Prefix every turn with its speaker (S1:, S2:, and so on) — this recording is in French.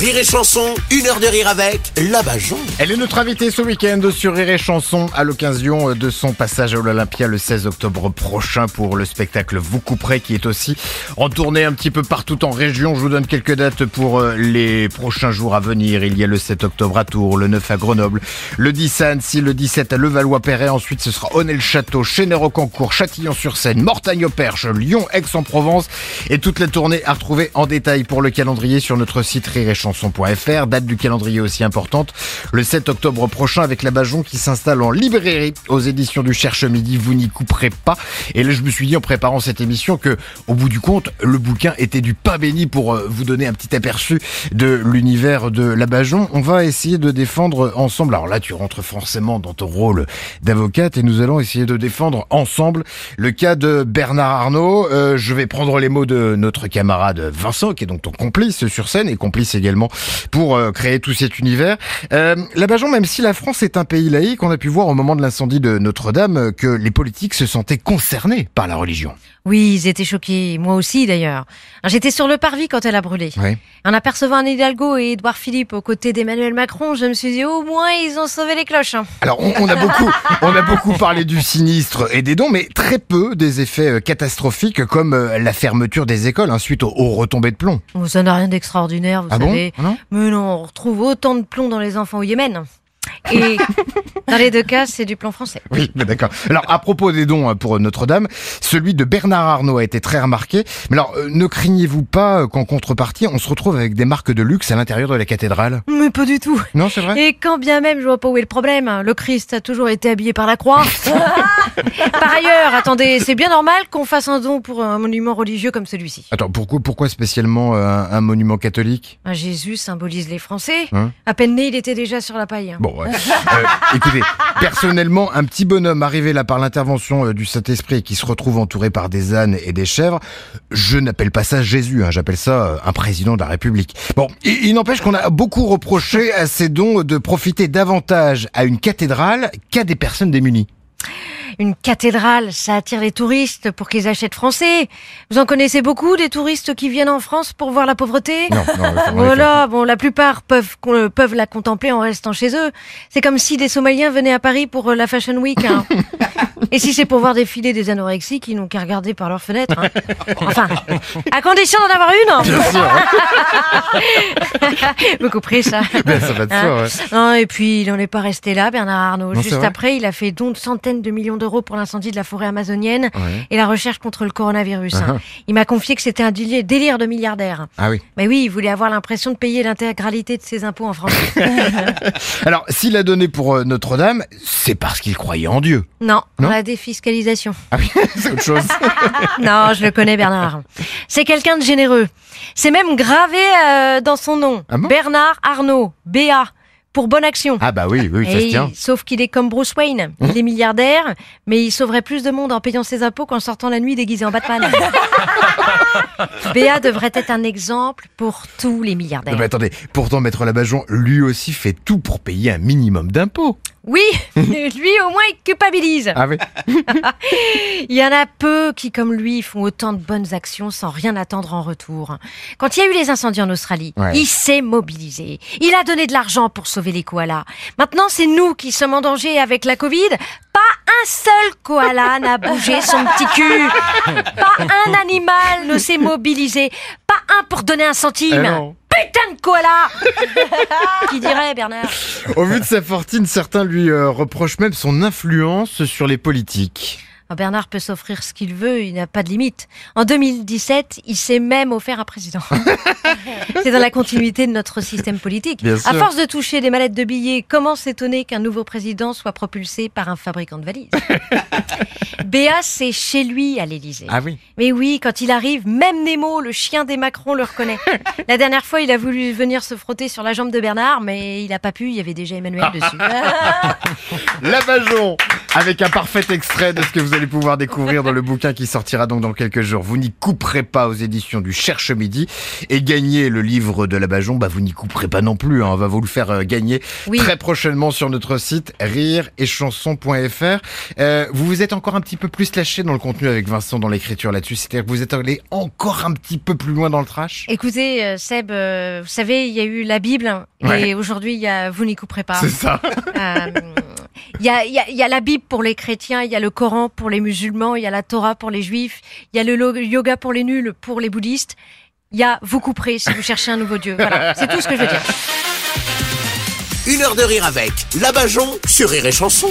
S1: Rire et Chanson, une heure de rire avec Labajon.
S2: Elle est notre invitée ce week-end sur Rire et Chanson à l'occasion de son passage à l'Olympia le 16 octobre prochain pour le spectacle Vous couperez qui est aussi en tournée un petit peu partout en région. Je vous donne quelques dates pour euh, les prochains jours à venir. Il y a le 7 octobre à Tours, le 9 à Grenoble, le 10 à Annecy, le 17 à Levallois-Perret. Ensuite, ce sera Honnay-le-Château, Chénère-au-Cancourt, Châtillon-sur-Seine, Mortagne-au-Perche, Lyon, Aix-en-Provence et toute la tournée à retrouver en détail pour le calendrier sur notre site Rire et Chanson Date du calendrier aussi importante, le 7 octobre prochain avec la Bajon qui s'installe en librairie aux éditions du Cherche Midi. Vous n'y couperez pas. Et là, je me suis dit en préparant cette émission que, au bout du compte, le bouquin était du pas béni pour euh, vous donner un petit aperçu de l'univers de la Bajon. On va essayer de défendre ensemble. Alors là, tu rentres forcément dans ton rôle d'avocate et nous allons essayer de défendre ensemble le cas de Bernard Arnault. Euh, je vais prendre les mots de notre camarade Vincent, qui est donc ton complice sur scène et complice également pour euh, créer tout cet univers. Euh, même si la France est un pays laïque, on a pu voir au moment de l'incendie de Notre-Dame que les politiques se sentaient concernés par la religion.
S3: Oui, ils étaient choqués, moi aussi d'ailleurs. J'étais sur le parvis quand elle a brûlé. En apercevant Anne Hidalgo et Édouard Philippe aux côtés d'Emmanuel Macron, je me suis dit au moins ils ont sauvé les cloches. hein.
S2: Alors on, a beaucoup, on a beaucoup parlé du sinistre et des dons, mais très peu des effets euh, catastrophiques comme euh, la fermeture des écoles hein, suite aux, aux retombées de plomb.
S3: Oh, ça n'a rien d'extraordinaire, vous
S2: Ah
S3: savez.
S2: Ah non?
S3: Mais non, on retrouve autant de plomb dans les enfants au Yémen. Et dans les deux cas, c'est du plomb français.
S2: Oui, mais d'accord. Alors, à propos des dons hein, pour Notre-Dame, celui de Bernard Arnault a été très remarqué. Mais alors, euh, ne craignez-vous pas euh, qu'en contrepartie, on se retrouve avec des marques de luxe à l'intérieur de la cathédrale?
S3: Mais pas du tout.
S2: Non, c'est vrai?
S3: Et quand bien même, je vois pas où est le problème. Le Christ a toujours été habillé par la croix. par ailleurs, attendez, c'est bien normal qu'on fasse un don pour un monument religieux comme celui-ci.
S2: Attends, pourquoi, pourquoi spécialement euh, un, un monument catholique?
S3: Un Jésus symbolise les Français.
S2: Hein?
S3: À peine né, il était déjà sur la paille.
S2: Bon, ouais. Euh, écoutez, personnellement, un petit bonhomme arrivé là par l'intervention euh, du Saint-Esprit et qui se retrouve entouré par des ânes et des chèvres, je n'appelle pas ça Jésus, hein, j'appelle ça euh, un président de la République. Bon, il, il n'empêche qu'on a beaucoup reproché à ces dons de profiter davantage à une cathédrale qu'à des personnes démunies.
S3: Une cathédrale, ça attire les touristes pour qu'ils achètent français. Vous en connaissez beaucoup des touristes qui viennent en France pour voir la pauvreté?
S2: Non, non.
S3: Voilà, bon, la plupart peuvent, peuvent la contempler en restant chez eux. C'est comme si des Somaliens venaient à Paris pour euh, la Fashion Week. hein. Et si c'est pour voir défiler des anorexiques, ils n'ont qu'à regarder par leur fenêtre. hein. Enfin, à condition d'en avoir une. hein.
S2: Bien sûr, hein.
S3: Vous couperez ça.
S2: Ben, ça va de soi, ouais.
S3: Non, et puis il n'en est pas resté là, Bernard Arnault.
S2: Non,
S3: Juste après, il a fait don de centaines de millions d'euros pour l'incendie de la forêt amazonienne
S2: Ouais.
S3: et la recherche contre le coronavirus. hein.
S2: Uh-huh.
S3: Il m'a confié que c'était un délire délire de milliardaire.
S2: Ah oui.
S3: Mais oui, il voulait avoir l'impression de payer l'intégralité de ses impôts en France.
S2: Alors, s'il a donné pour euh, Notre-Dame, c'est parce qu'il croyait en Dieu.
S3: non,
S2: Non
S3: la défiscalisation.
S2: Ah oui, c'est autre chose.
S3: non, je le connais, Bernard. C'est quelqu'un de généreux. C'est même gravé euh, dans son nom.
S2: Ah bon
S3: Bernard Arnault, BA, pour bonne action.
S2: Ah bah oui, oui, ça se tient.
S3: il- sauf qu'il est comme Bruce Wayne. Il est milliardaire, mais il sauverait plus de monde en payant ses impôts qu'en sortant la nuit déguisé en Batman. Béa devrait être un exemple pour tous les milliardaires.
S2: Non, mais attendez, pourtant Maître Labajon, lui aussi fait tout pour payer un minimum d'impôts.
S3: Oui, lui au moins il culpabilise.
S2: Ah oui
S3: Il y en a peu qui, comme lui, font autant de bonnes actions sans rien attendre en retour. Quand il y a eu les incendies en Australie,
S2: Ouais.
S3: il s'est mobilisé. Il a donné de l'argent pour sauver les koalas. Maintenant, c'est nous qui sommes en danger avec la Covid. Pas un seul koala n'a bougé son petit cul. Pas un animal ne s'est mobilisé. Pas un pour donner un centime. Putain de koala Qui dirait, Bernard
S2: Au vu de sa fortune, certains lui euh, reprochent même son influence sur les politiques.
S3: Bernard peut s'offrir ce qu'il veut, il n'a pas de limite. En 2017, il s'est même offert un président. C'est dans la continuité de notre système politique.
S2: Bien
S3: À
S2: sûr.
S3: force de toucher des mallettes de billets, comment s'étonner qu'un nouveau président soit propulsé par un fabricant de valises Béa, c'est chez lui à l'Élysée.
S2: Ah oui
S3: Mais oui, quand il arrive, même Nemo, le chien des Macron, le reconnaît. La dernière fois, il a voulu venir se frotter sur la jambe de Bernard, mais il n'a pas pu, il y avait déjà Emmanuel dessus.
S2: Labajon avec un parfait extrait de ce que vous allez pouvoir découvrir dans le bouquin qui sortira donc dans quelques jours. Vous n'y couperez pas aux éditions du Cherche Midi et gagner le livre de la Bajon, bah vous n'y couperez pas non plus. Hein. On va vous le faire euh, gagner
S3: Oui.
S2: très prochainement sur notre site rire et chanson.fr. Euh, vous vous êtes encore un petit peu plus lâché dans le contenu avec Vincent dans l'écriture là-dessus. C'est-à-dire que vous êtes allé encore un petit peu plus loin dans le trash.
S3: Écoutez, euh, Seb, euh, vous savez, il y a eu la Bible
S2: Ouais.
S3: et aujourd'hui, il y a Vous n'y couperez pas.
S2: C'est ça.
S3: Euh, Il y, a, y, a, y a la Bible pour les chrétiens, il y a le Coran pour les musulmans, il y a la Torah pour les juifs, il y a le yoga pour les nuls, pour les bouddhistes. Il y a Vous couperez si vous cherchez un nouveau Dieu. Voilà, c'est tout ce que je veux dire.
S1: Une heure de rire avec la Bajon sur Rire et Chanson.